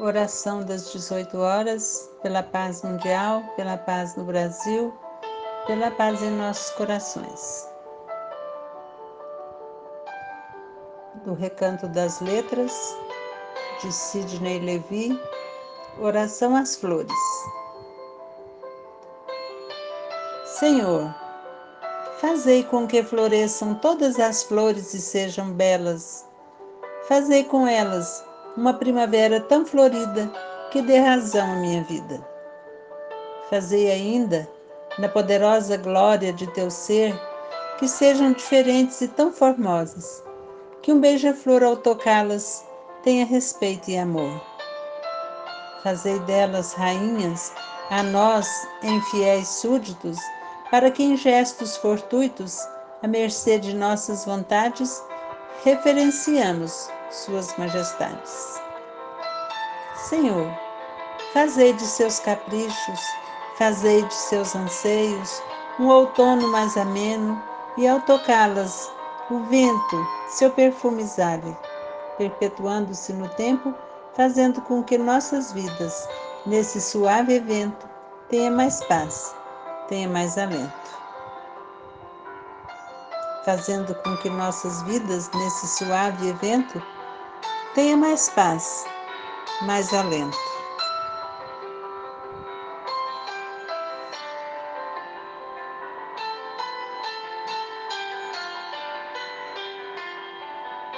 Oração das 18 horas, pela paz mundial, pela paz no Brasil, pela paz em nossos corações. Do Recanto das Letras, de Sidney Levi, Oração às Flores. Senhor, fazei com que floresçam todas as flores e sejam belas. Fazei com elas uma primavera tão florida que dê razão à minha vida. Fazei ainda, na poderosa glória de teu ser, que sejam diferentes e tão formosas, que um beija-flor ao tocá-las tenha respeito e amor. Fazei delas rainhas, a nós, infiéis súditos, para que em gestos fortuitos, à mercê de nossas vontades, referenciamos suas majestades. Senhor, fazei de seus caprichos, fazei de seus anseios um outono mais ameno, e ao tocá-las, o vento, seu perfume exale, perpetuando-se no tempo, fazendo com que nossas vidas, nesse suave evento, tenha mais paz, tenha mais alento fazendo com que nossas vidas, nesse suave evento, tenha mais paz, mais alento.